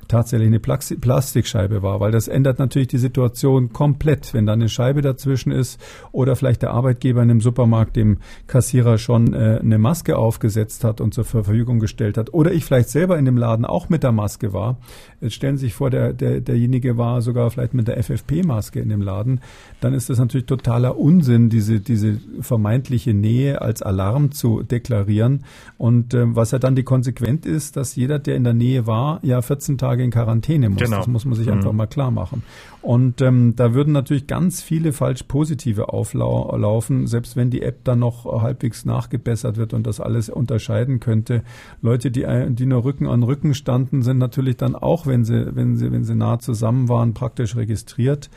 tatsächlich eine Plastikscheibe war, weil das ändert natürlich die Situation komplett, wenn da eine Scheibe dazwischen ist oder vielleicht der Arbeitgeber in dem Supermarkt dem Kassierer schon äh, eine Maske aufgesetzt hat und zur Verfügung gestellt hat oder ich vielleicht selber in dem Laden auch mit der Maske war. Jetzt stellen Sie sich vor, der, der, derjenige war sogar vielleicht mit der FFP-Maske in dem Laden, dann ist das natürlich totaler Unsinn, diese, diese vermeintliche Nähe als Alarm zu deklarieren. Und äh, was ja dann die Konsequenz ist, dass jeder, der in der Nähe war, ja 14 Tage in Quarantäne muss. Genau. Das muss man sich mhm. einfach mal klar machen. Und ähm, da würden natürlich ganz viele falsch positive auflaufen, selbst wenn die App dann noch halbwegs nachgebessert wird und das alles unterscheiden könnte. Leute, die, die nur Rücken an Rücken standen, sind natürlich dann auch, wenn sie, wenn sie, wenn sie nah zusammen waren, praktisch registriert.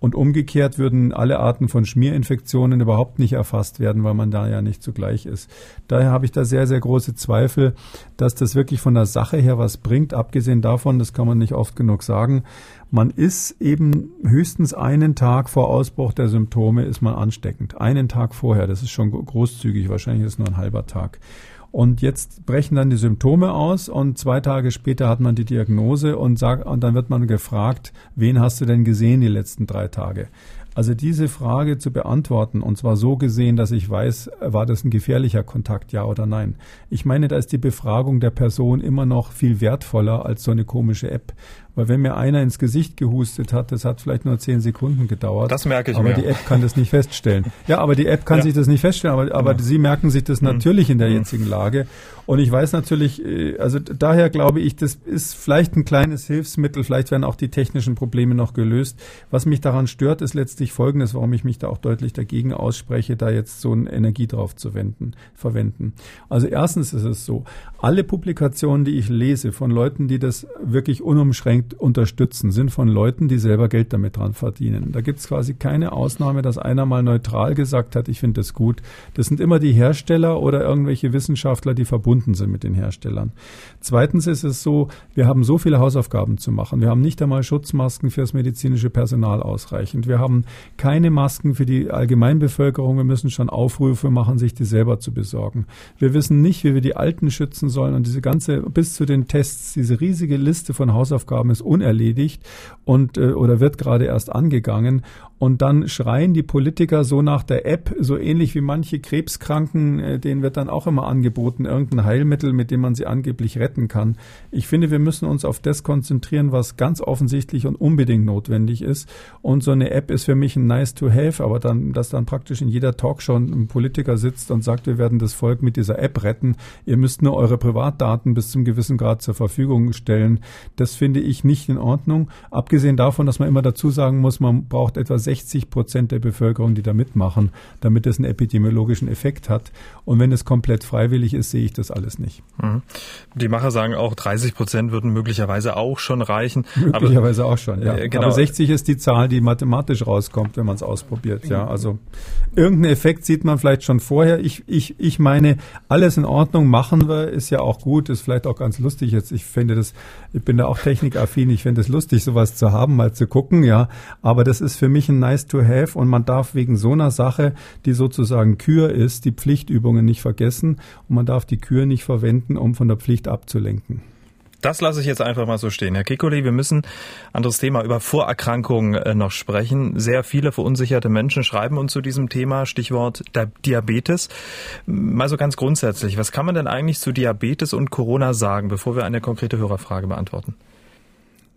Und umgekehrt würden alle Arten von Schmierinfektionen überhaupt nicht erfasst werden, weil man da ja nicht zugleich ist. Daher habe ich da sehr, sehr große Zweifel, dass das wirklich von der Sache her was bringt. Abgesehen davon, das kann man nicht oft genug sagen, man ist eben höchstens einen Tag vor Ausbruch der Symptome ist man ansteckend. Einen Tag vorher, das ist schon großzügig, wahrscheinlich ist es nur ein halber Tag. Und jetzt brechen dann die Symptome aus und zwei Tage später hat man die Diagnose und, sagt, und dann wird man gefragt, wen hast du denn gesehen die letzten drei Tage? Also diese Frage zu beantworten, und zwar so gesehen, dass ich weiß, war das ein gefährlicher Kontakt, ja oder nein. Ich meine, da ist die Befragung der Person immer noch viel wertvoller als so eine komische App. Weil wenn mir einer ins Gesicht gehustet hat, das hat vielleicht nur zehn Sekunden gedauert. Das merke ich Aber mir. die App kann das nicht feststellen. Ja, aber die App kann ja. sich das nicht feststellen. Aber, aber ja. Sie merken sich das mhm. natürlich in der mhm. jetzigen Lage. Und ich weiß natürlich, äh, also daher glaube ich, das ist vielleicht ein kleines Hilfsmittel. Vielleicht werden auch die technischen Probleme noch gelöst. Was mich daran stört, ist letztlich Folgendes, warum ich mich da auch deutlich dagegen ausspreche, da jetzt so eine Energie drauf zu wenden, verwenden. Also erstens ist es so, alle Publikationen, die ich lese von Leuten, die das wirklich unumschränkt unterstützen, sind von Leuten, die selber Geld damit dran verdienen. Da gibt es quasi keine Ausnahme, dass einer mal neutral gesagt hat, ich finde das gut. Das sind immer die Hersteller oder irgendwelche Wissenschaftler, die verbunden sind mit den Herstellern. Zweitens ist es so, wir haben so viele Hausaufgaben zu machen. Wir haben nicht einmal Schutzmasken für das medizinische Personal ausreichend. Wir haben keine Masken für die Allgemeinbevölkerung. Wir müssen schon Aufrufe machen, sich die selber zu besorgen. Wir wissen nicht, wie wir die Alten schützen sollen und diese ganze, bis zu den Tests, diese riesige Liste von Hausaufgaben ist unerledigt und äh, oder wird gerade erst angegangen. Und dann schreien die Politiker so nach der App, so ähnlich wie manche Krebskranken, äh, denen wird dann auch immer angeboten, irgendein Heilmittel, mit dem man sie angeblich retten kann. Ich finde, wir müssen uns auf das konzentrieren, was ganz offensichtlich und unbedingt notwendig ist. Und so eine App ist für mich ein nice to have, aber dann, dass dann praktisch in jeder Talkshow ein Politiker sitzt und sagt, wir werden das Volk mit dieser App retten. Ihr müsst nur eure Privatdaten bis zum gewissen Grad zur Verfügung stellen. Das finde ich nicht in Ordnung. Abgesehen davon, dass man immer dazu sagen muss, man braucht etwa 60 Prozent der Bevölkerung, die da mitmachen, damit es einen epidemiologischen Effekt hat. Und wenn es komplett freiwillig ist, sehe ich das alles nicht. Mhm. Die Macher sagen auch, 30 Prozent würden möglicherweise auch schon reichen. Möglicherweise aber, auch schon, ja. Äh, genau. Aber 60 ist die Zahl, die mathematisch rauskommt rauskommt, wenn man es ausprobiert. Ja, also irgendeinen Effekt sieht man vielleicht schon vorher. Ich, ich, ich meine, alles in Ordnung, machen wir, ist ja auch gut, ist vielleicht auch ganz lustig jetzt. Ich finde das, ich bin da auch technikaffin, ich finde es lustig, sowas zu haben, mal zu gucken, ja. Aber das ist für mich ein nice to have und man darf wegen so einer Sache, die sozusagen Kür ist, die Pflichtübungen nicht vergessen und man darf die Kür nicht verwenden, um von der Pflicht abzulenken. Das lasse ich jetzt einfach mal so stehen. Herr Kikoli, wir müssen, anderes Thema, über Vorerkrankungen äh, noch sprechen. Sehr viele verunsicherte Menschen schreiben uns zu diesem Thema, Stichwort Diabetes. Mal so ganz grundsätzlich, was kann man denn eigentlich zu Diabetes und Corona sagen, bevor wir eine konkrete Hörerfrage beantworten?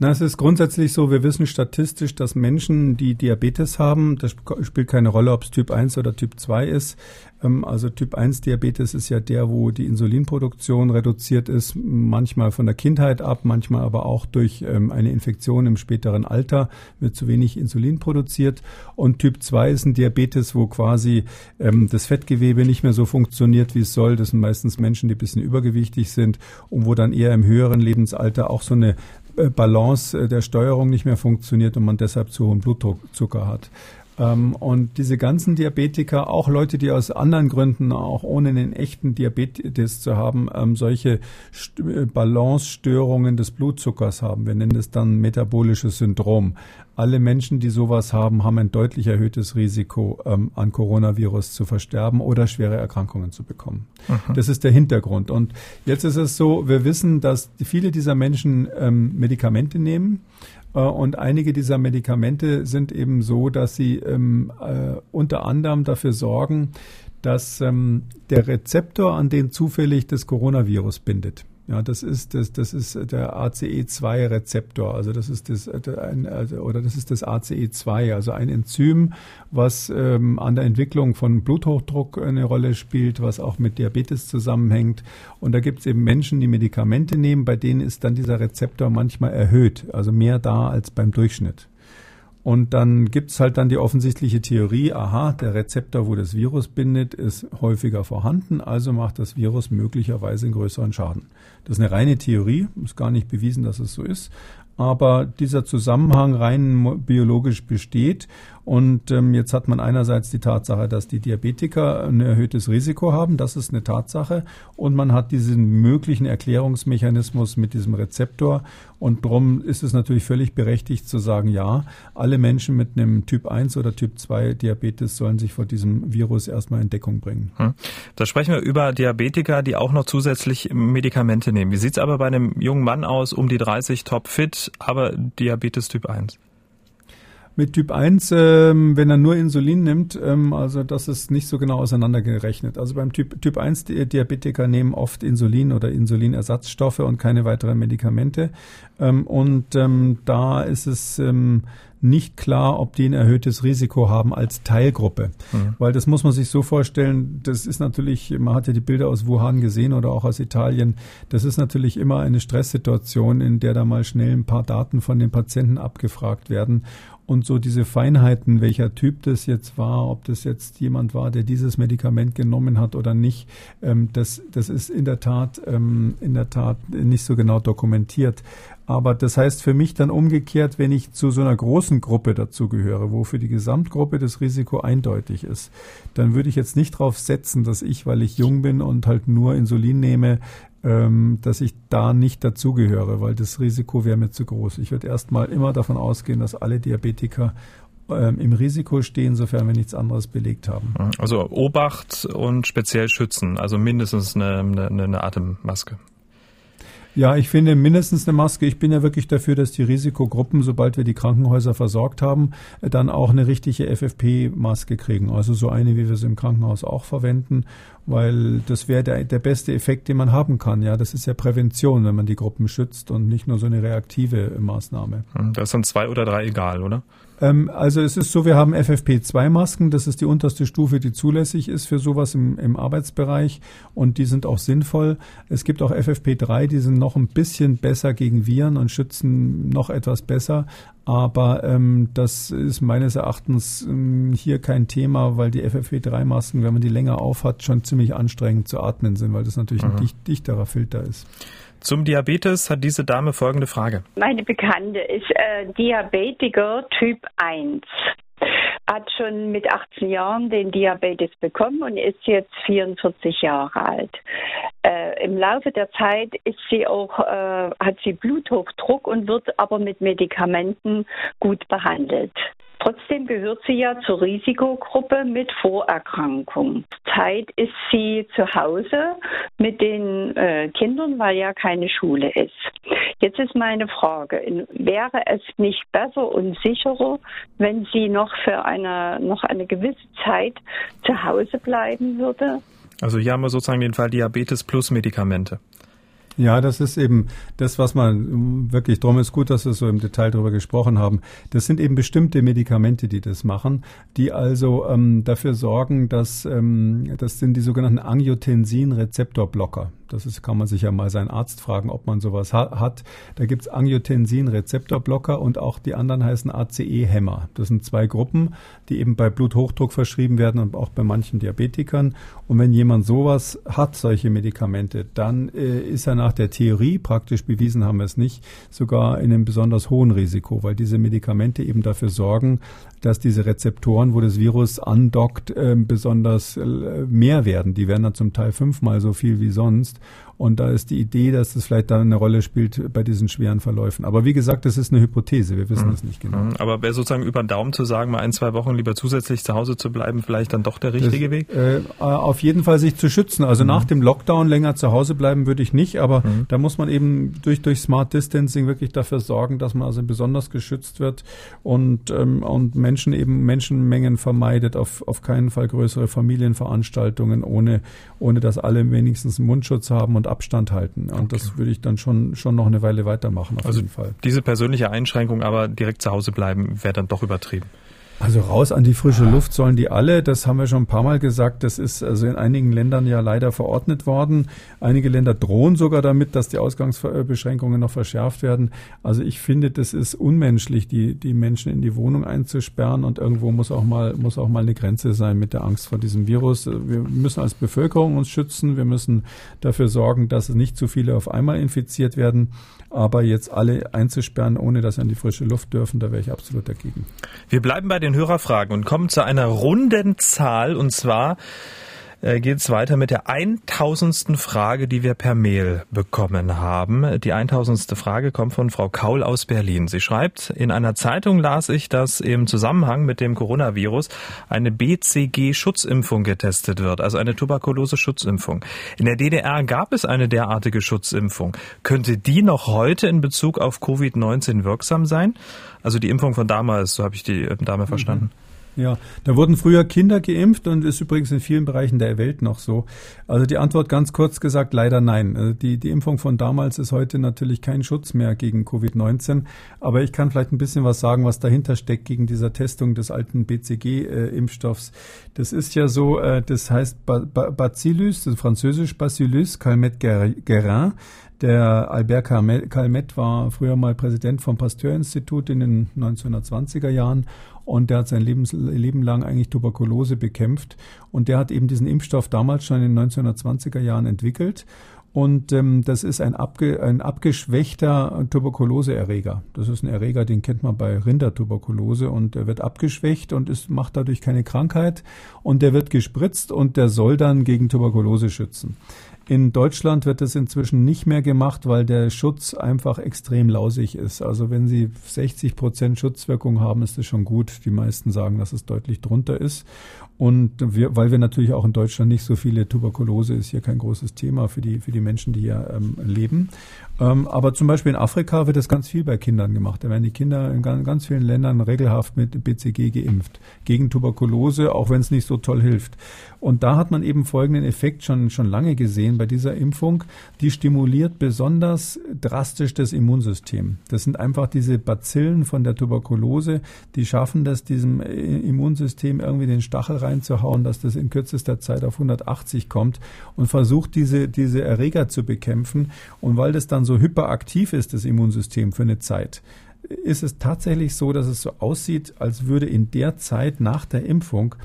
Na, es ist grundsätzlich so, wir wissen statistisch, dass Menschen, die Diabetes haben, das spielt keine Rolle, ob es Typ 1 oder Typ 2 ist. Ähm, also Typ 1 Diabetes ist ja der, wo die Insulinproduktion reduziert ist, manchmal von der Kindheit ab, manchmal aber auch durch ähm, eine Infektion im späteren Alter wird zu wenig Insulin produziert. Und Typ 2 ist ein Diabetes, wo quasi ähm, das Fettgewebe nicht mehr so funktioniert, wie es soll. Das sind meistens Menschen, die ein bisschen übergewichtig sind und wo dann eher im höheren Lebensalter auch so eine Balance der Steuerung nicht mehr funktioniert und man deshalb zu hohen Blutzucker hat. Ähm, und diese ganzen Diabetiker, auch Leute, die aus anderen Gründen, auch ohne einen echten Diabetes zu haben, ähm, solche äh, Balance-Störungen des Blutzuckers haben. Wir nennen das dann metabolisches Syndrom. Alle Menschen, die sowas haben, haben ein deutlich erhöhtes Risiko, ähm, an Coronavirus zu versterben oder schwere Erkrankungen zu bekommen. Mhm. Das ist der Hintergrund. Und jetzt ist es so, wir wissen, dass viele dieser Menschen Medikamente nehmen und einige dieser Medikamente sind eben so, dass sie ähm, äh, unter anderem dafür sorgen, dass ähm, der Rezeptor, an den zufällig das Coronavirus bindet, ja, das ist das, das ist der ACE2-Rezeptor, also das ist das ein, also, oder das ist das ACE2, also ein Enzym, was ähm, an der Entwicklung von Bluthochdruck eine Rolle spielt, was auch mit Diabetes zusammenhängt. Und da gibt es eben Menschen, die Medikamente nehmen, bei denen ist dann dieser Rezeptor manchmal erhöht, also mehr da als beim Durchschnitt. Und dann gibt's halt dann die offensichtliche Theorie, aha, der Rezeptor, wo das Virus bindet, ist häufiger vorhanden, also macht das Virus möglicherweise einen größeren Schaden. Das ist eine reine Theorie, ist gar nicht bewiesen, dass es so ist, aber dieser Zusammenhang rein biologisch besteht. Und ähm, jetzt hat man einerseits die Tatsache, dass die Diabetiker ein erhöhtes Risiko haben, das ist eine Tatsache. Und man hat diesen möglichen Erklärungsmechanismus mit diesem Rezeptor. Und darum ist es natürlich völlig berechtigt zu sagen, ja, alle Menschen mit einem Typ 1 oder Typ 2 Diabetes sollen sich vor diesem Virus erstmal in Deckung bringen. Hm. Da sprechen wir über Diabetiker, die auch noch zusätzlich Medikamente nehmen. Wie sieht's aber bei einem jungen Mann aus, um die 30, topfit, aber Diabetes Typ 1? Mit Typ 1, ähm, wenn er nur Insulin nimmt, ähm, also das ist nicht so genau auseinandergerechnet. Also beim Typ, typ 1 Diabetiker nehmen oft Insulin oder Insulinersatzstoffe und keine weiteren Medikamente. Ähm, und ähm, da ist es ähm, nicht klar, ob die ein erhöhtes Risiko haben als Teilgruppe. Mhm. Weil das muss man sich so vorstellen, das ist natürlich, man hat ja die Bilder aus Wuhan gesehen oder auch aus Italien, das ist natürlich immer eine Stresssituation, in der da mal schnell ein paar Daten von den Patienten abgefragt werden. Und so diese Feinheiten, welcher Typ das jetzt war, ob das jetzt jemand war, der dieses Medikament genommen hat oder nicht, ähm, das, das ist in der Tat, ähm, in der Tat nicht so genau dokumentiert. Aber das heißt für mich dann umgekehrt, wenn ich zu so einer großen Gruppe dazugehöre, wo für die Gesamtgruppe das Risiko eindeutig ist, dann würde ich jetzt nicht darauf setzen, dass ich, weil ich jung bin und halt nur Insulin nehme, ähm, dass ich da nicht dazugehöre, weil das Risiko wäre mir zu groß. Ich würde erstmal immer davon ausgehen, dass alle Diabetiker ähm, im Risiko stehen, sofern wir nichts anderes belegt haben. Also Obacht und speziell schützen, also mindestens eine, eine, eine Atemmaske. Ja, ich finde mindestens eine Maske. Ich bin ja wirklich dafür, dass die Risikogruppen, sobald wir die Krankenhäuser versorgt haben, dann auch eine richtige FFP-Maske kriegen. Also so eine, wie wir sie im Krankenhaus auch verwenden, weil das wäre der, der beste Effekt, den man haben kann. Ja, das ist ja Prävention, wenn man die Gruppen schützt und nicht nur so eine reaktive Maßnahme. Hm, das sind zwei oder drei egal, oder? Ähm, also es ist so, wir haben FFP2-Masken, das ist die unterste Stufe, die zulässig ist für sowas im, im Arbeitsbereich und die sind auch sinnvoll. Es gibt auch FFP3, die sind noch ein bisschen besser gegen Viren und schützen noch etwas besser, aber ähm, das ist meines Erachtens ähm, hier kein Thema, weil die FFP3-Masken, wenn man die länger aufhat, schon ziemlich anstrengend zu atmen sind, weil das natürlich mhm. ein dicht, dichterer Filter ist. Zum Diabetes hat diese Dame folgende Frage. Meine Bekannte ist äh, Diabetiker Typ 1. hat schon mit 18 Jahren den Diabetes bekommen und ist jetzt 44 Jahre alt. Äh, Im Laufe der Zeit ist sie auch, äh, hat sie Bluthochdruck und wird aber mit Medikamenten gut behandelt. Trotzdem gehört sie ja zur Risikogruppe mit Vorerkrankung. Zeit ist sie zu Hause mit den äh, Kindern, weil ja keine Schule ist. Jetzt ist meine Frage, wäre es nicht besser und sicherer, wenn sie noch für eine, noch eine gewisse Zeit zu Hause bleiben würde? Also hier haben wir sozusagen den Fall Diabetes plus Medikamente. Ja, das ist eben das, was man wirklich, drum ist gut, dass wir so im Detail darüber gesprochen haben. Das sind eben bestimmte Medikamente, die das machen, die also ähm, dafür sorgen, dass ähm, das sind die sogenannten Angiotensin-Rezeptorblocker. Das ist, kann man sich ja mal seinen Arzt fragen, ob man sowas ha hat. Da gibt's Angiotensin-Rezeptorblocker und auch die anderen heißen ACE-Hämmer. Das sind zwei Gruppen, die eben bei Bluthochdruck verschrieben werden und auch bei manchen Diabetikern. Und wenn jemand sowas hat, solche Medikamente, dann äh, ist er nach der Theorie, praktisch bewiesen haben wir es nicht, sogar in einem besonders hohen Risiko, weil diese Medikamente eben dafür sorgen, dass diese Rezeptoren, wo das Virus andockt, äh, besonders äh, mehr werden. Die werden dann zum Teil fünfmal so viel wie sonst. Und da ist die Idee, dass das vielleicht da eine Rolle spielt bei diesen schweren Verläufen. Aber wie gesagt, das ist eine Hypothese. Wir wissen mhm. das nicht genau. Mhm. Aber wäre sozusagen über den Daumen zu sagen, mal ein, zwei Wochen lieber zusätzlich zu Hause zu bleiben, vielleicht dann doch der richtige das, Weg? Äh, auf jeden Fall sich zu schützen. Also mhm. nach dem Lockdown länger zu Hause bleiben würde ich nicht. Aber mhm. da muss man eben durch, durch Smart Distancing wirklich dafür sorgen, dass man also besonders geschützt wird und, ähm, und Menschen eben Menschenmengen vermeidet. Auf, auf keinen Fall größere Familienveranstaltungen ohne, ohne dass alle wenigstens einen Mundschutz haben und Abstand halten. Und okay. das würde ich dann schon, schon noch eine Weile weitermachen, auf also jeden Fall. Diese persönliche Einschränkung aber direkt zu Hause bleiben, wäre dann doch übertrieben. Also raus an die frische Luft sollen die alle. Das haben wir schon ein paar Mal gesagt. Das ist also in einigen Ländern ja leider verordnet worden. Einige Länder drohen sogar damit, dass die Ausgangsbeschränkungen noch verschärft werden. Also ich finde, das ist unmenschlich, die, die Menschen in die Wohnung einzusperren und irgendwo muss auch mal, muss auch mal eine Grenze sein mit der Angst vor diesem Virus. Wir müssen als Bevölkerung uns schützen. Wir müssen dafür sorgen, dass nicht zu viele auf einmal infiziert werden. Aber jetzt alle einzusperren, ohne dass sie an die frische Luft dürfen, da wäre ich absolut dagegen. Wir bleiben bei den Hörerfragen und kommen zu einer runden Zahl und zwar äh, geht es weiter mit der 1000. Frage, die wir per Mail bekommen haben. Die 1000. Frage kommt von Frau Kaul aus Berlin. Sie schreibt, in einer Zeitung las ich, dass im Zusammenhang mit dem Coronavirus eine BCG-Schutzimpfung getestet wird, also eine Tuberkulose-Schutzimpfung. In der DDR gab es eine derartige Schutzimpfung. Könnte die noch heute in Bezug auf Covid-19 wirksam sein? Also die Impfung von damals, so habe ich die Dame verstanden. Mhm. Ja, da wurden früher Kinder geimpft und ist übrigens in vielen Bereichen der Welt noch so. Also die Antwort ganz kurz gesagt, leider nein. Also die, die Impfung von damals ist heute natürlich kein Schutz mehr gegen Covid-19. Aber ich kann vielleicht ein bisschen was sagen, was dahinter steckt gegen dieser Testung des alten BCG-Impfstoffs. das ist ja so, äh, das heißt Bacillus, französisch Bacillus Calmette-Guerin. Der Albert Calmet war früher mal Präsident vom Pasteur-Institut in den 1920er Jahren und der hat sein Lebens, Leben lang eigentlich Tuberkulose bekämpft und der hat eben diesen Impfstoff damals schon in den 1920er Jahren entwickelt und ähm, das ist ein, abge, ein abgeschwächter Tuberkuloseerreger. Das ist ein Erreger, den kennt man bei Rindertuberkulose und der wird abgeschwächt und ist, macht dadurch keine Krankheit und der wird gespritzt und der soll dann gegen Tuberkulose schützen. In Deutschland wird das inzwischen nicht mehr gemacht, weil der Schutz einfach extrem lausig ist. Also wenn Sie 60 Prozent Schutzwirkung haben, ist das schon gut. Die meisten sagen, dass es deutlich drunter ist. Und wir, weil wir natürlich auch in Deutschland nicht so viele Tuberkulose ist hier kein großes Thema für die, für die Menschen, die hier ähm, leben. Ähm, aber zum Beispiel in Afrika wird das ganz viel bei Kindern gemacht. Da werden die Kinder in ganz, ganz vielen Ländern regelhaft mit BCG geimpft. Gegen Tuberkulose, auch wenn es nicht so toll hilft. Und da hat man eben folgenden Effekt schon, schon lange gesehen bei dieser Impfung. Die stimuliert besonders drastisch das Immunsystem. Das sind einfach diese Bazillen von der Tuberkulose, die schaffen das, diesem äh, Immunsystem irgendwie den Stachel reinzuhauen, dass das in kürzester Zeit auf 180 kommt und versucht, diese, diese Erreger zu bekämpfen. Und weil das dann so hyperaktiv ist, das Immunsystem für eine Zeit, ist es tatsächlich so, dass es so aussieht, als würde in der Zeit nach der Impfung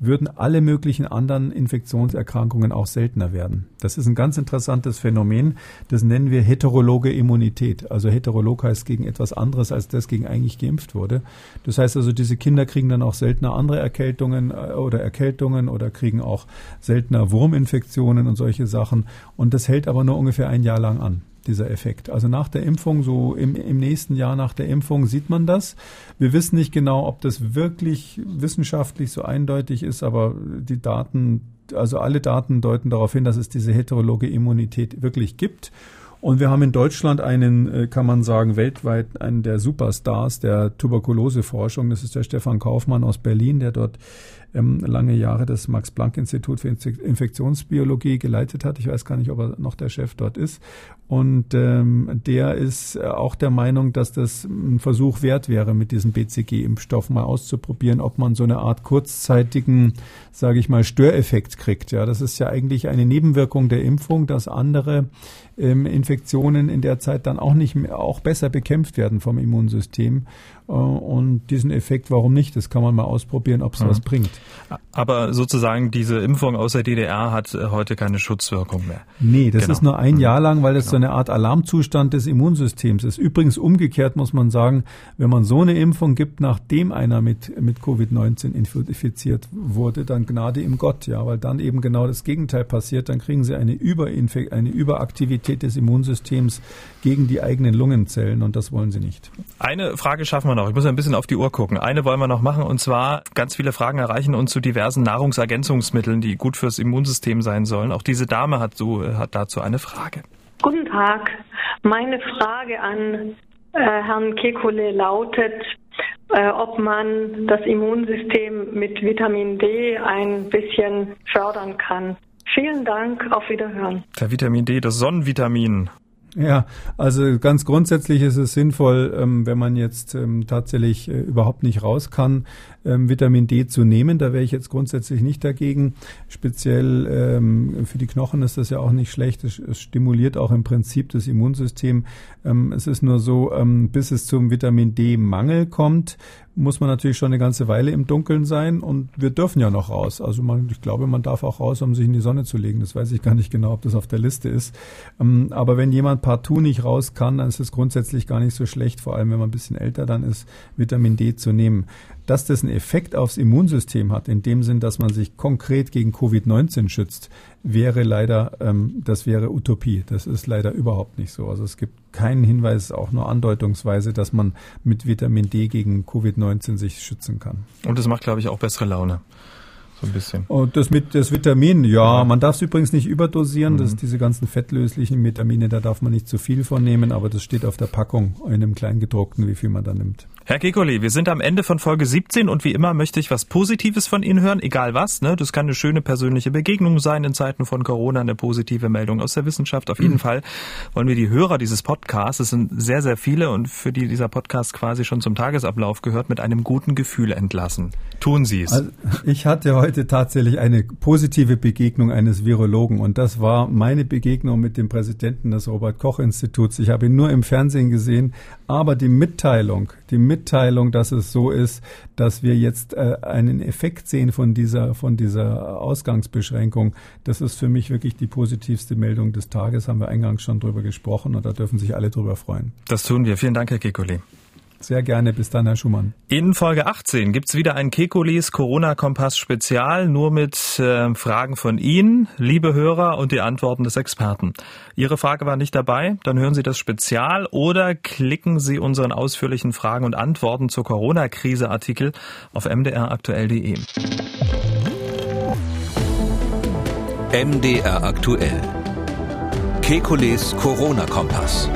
würden alle möglichen anderen Infektionserkrankungen auch seltener werden. Das ist ein ganz interessantes Phänomen. Das nennen wir heterologe Immunität. Also heterolog heißt gegen etwas anderes, als das gegen eigentlich geimpft wurde. Das heißt also, diese Kinder kriegen dann auch seltener andere Erkältungen äh, oder Erkältungen oder kriegen auch seltener Wurminfektionen und solche Sachen. Und das hält aber nur ungefähr ein Jahr lang an dieser Effekt. Also nach der Impfung, so im, im nächsten Jahr nach der Impfung sieht man das. Wir wissen nicht genau, ob das wirklich wissenschaftlich so eindeutig ist, aber die Daten, also alle Daten deuten darauf hin, dass es diese heterologe Immunität wirklich gibt. Und wir haben in Deutschland einen, äh, kann man sagen, weltweit einen der Superstars der Tuberkuloseforschung. Das ist der Stefan Kaufmann aus Berlin, der dort ähm, lange Jahre das Max-Planck-Institut für Infektionsbiologie geleitet hat. Ich weiß gar nicht, ob er noch der Chef dort ist. Und ähm, der ist äh, auch der Meinung, dass das ein Versuch wert wäre, mit diesem BCG-Impfstoff mal auszuprobieren, ob man so eine Art kurzzeitigen, sage ich mal, Störeffekt kriegt. Ja, das ist ja eigentlich eine Nebenwirkung der Impfung, dass andere ähm, Infektionen in der Zeit dann auch nicht mehr, auch besser bekämpft werden vom Immunsystem. Äh, und diesen Effekt, warum nicht? Das kann man mal ausprobieren, ob es mhm. was bringt. Aber sozusagen diese Impfung aus der DDR hat äh, heute keine Schutzwirkung mehr. Nee, das genau. ist nur ein mhm. Jahr lang, weil das genau. so eine Art Alarmzustand des Immunsystems ist. Übrigens umgekehrt muss man sagen, wenn man so eine Impfung gibt, nachdem einer mit, mit Covid-19 infiziert wurde, dann Gnade im Gott, ja, weil dann eben genau das Gegenteil passiert. Dann kriegen sie eine, Überinfek eine Überaktivität des Immunsystems gegen die eigenen Lungenzellen und das wollen sie nicht. Eine Frage schaffen wir noch. Ich muss ein bisschen auf die Uhr gucken. Eine wollen wir noch machen und zwar ganz viele Fragen erreichen uns zu diversen Nahrungsergänzungsmitteln, die gut fürs Immunsystem sein sollen. Auch diese Dame hat, so, hat dazu eine Frage. Guten Tag. Meine Frage an äh, Herrn Kekule lautet, äh, ob man das Immunsystem mit Vitamin D ein bisschen fördern kann. Vielen Dank, auf Wiederhören. Der Vitamin D, das Sonnenvitamin. Ja, also ganz grundsätzlich ist es sinnvoll, ähm, wenn man jetzt ähm, tatsächlich äh, überhaupt nicht raus kann, ähm, Vitamin D zu nehmen. Da wäre ich jetzt grundsätzlich nicht dagegen. Speziell für die Knochen ist das ja auch nicht schlecht. Es, stimuliert auch im Prinzip das Immunsystem. Es ist nur so, bis es zum Vitamin D-Mangel kommt, muss man natürlich schon eine ganze Weile im Dunkeln sein und wir dürfen ja noch raus. Also man, ich glaube, man darf auch raus, um sich in die Sonne zu legen. Das weiß ich gar nicht genau, ob das auf der Liste ist. Ähm, aber wenn jemand partout nicht raus kann, dann ist es grundsätzlich gar nicht so schlecht, vor allem wenn man ein bisschen älter dann ist, Vitamin D zu nehmen. Dass das einen Effekt aufs Immunsystem hat, in dem Sinn, dass man sich konkret gegen Covid-19 schützt, wäre leider, ähm, das wäre Utopie. Das ist leider überhaupt nicht so. Also es gibt keinen Hinweis, auch nur andeutungsweise, dass man mit Vitamin D gegen Covid-19 sich schützen kann. Und das macht, glaube ich, auch bessere Laune. So ein bisschen. Und das mit das Vitamin, ja, man darf es übrigens nicht überdosieren. Mhm. Das diese ganzen fettlöslichen Vitamine, da darf man nicht zu viel von nehmen, aber das steht auf der Packung in einem Kleingedruckten, wie viel man da nimmt. Herr Kekoli, wir sind am Ende von Folge 17 und wie immer möchte ich was Positives von Ihnen hören, egal was. Ne? Das kann eine schöne persönliche Begegnung sein in Zeiten von Corona, eine positive Meldung aus der Wissenschaft. Auf jeden. Fall wollen wir die Hörer dieses Podcasts, es sind sehr, sehr viele und für die dieser Podcast quasi schon zum Tagesablauf gehört, mit einem guten Gefühl entlassen. Tun Sie es. Also ich hatte heute tatsächlich eine positive Begegnung eines Virologen und das war meine Begegnung mit dem Präsidenten des Robert Koch Instituts. Ich habe ihn nur im Fernsehen gesehen, aber die Mitteilung, die Mitteilung dass es so ist, dass wir jetzt äh, einen Effekt sehen von dieser, von dieser Ausgangsbeschränkung. Das ist für mich wirklich die positivste Meldung des Tages. Haben wir eingangs schon drüber gesprochen und da dürfen sich alle drüber freuen. Das tun wir. Vielen Dank, Herr Kekuli. Sehr gerne. Bis dann, Herr Schumann. In Folge 18 gibt's wieder ein Kekulis Corona-Kompass-Spezial, nur mit äh, Fragen von Ihnen, liebe Hörer, und die Antworten des Experten. Ihre Frage war nicht dabei? Dann hören Sie das Spezial oder klicken Sie unseren ausführlichen Fragen und Antworten zur Corona-Krise-Artikel auf mdraktuell.de. MDR aktuell. Kekules Corona-Kompass.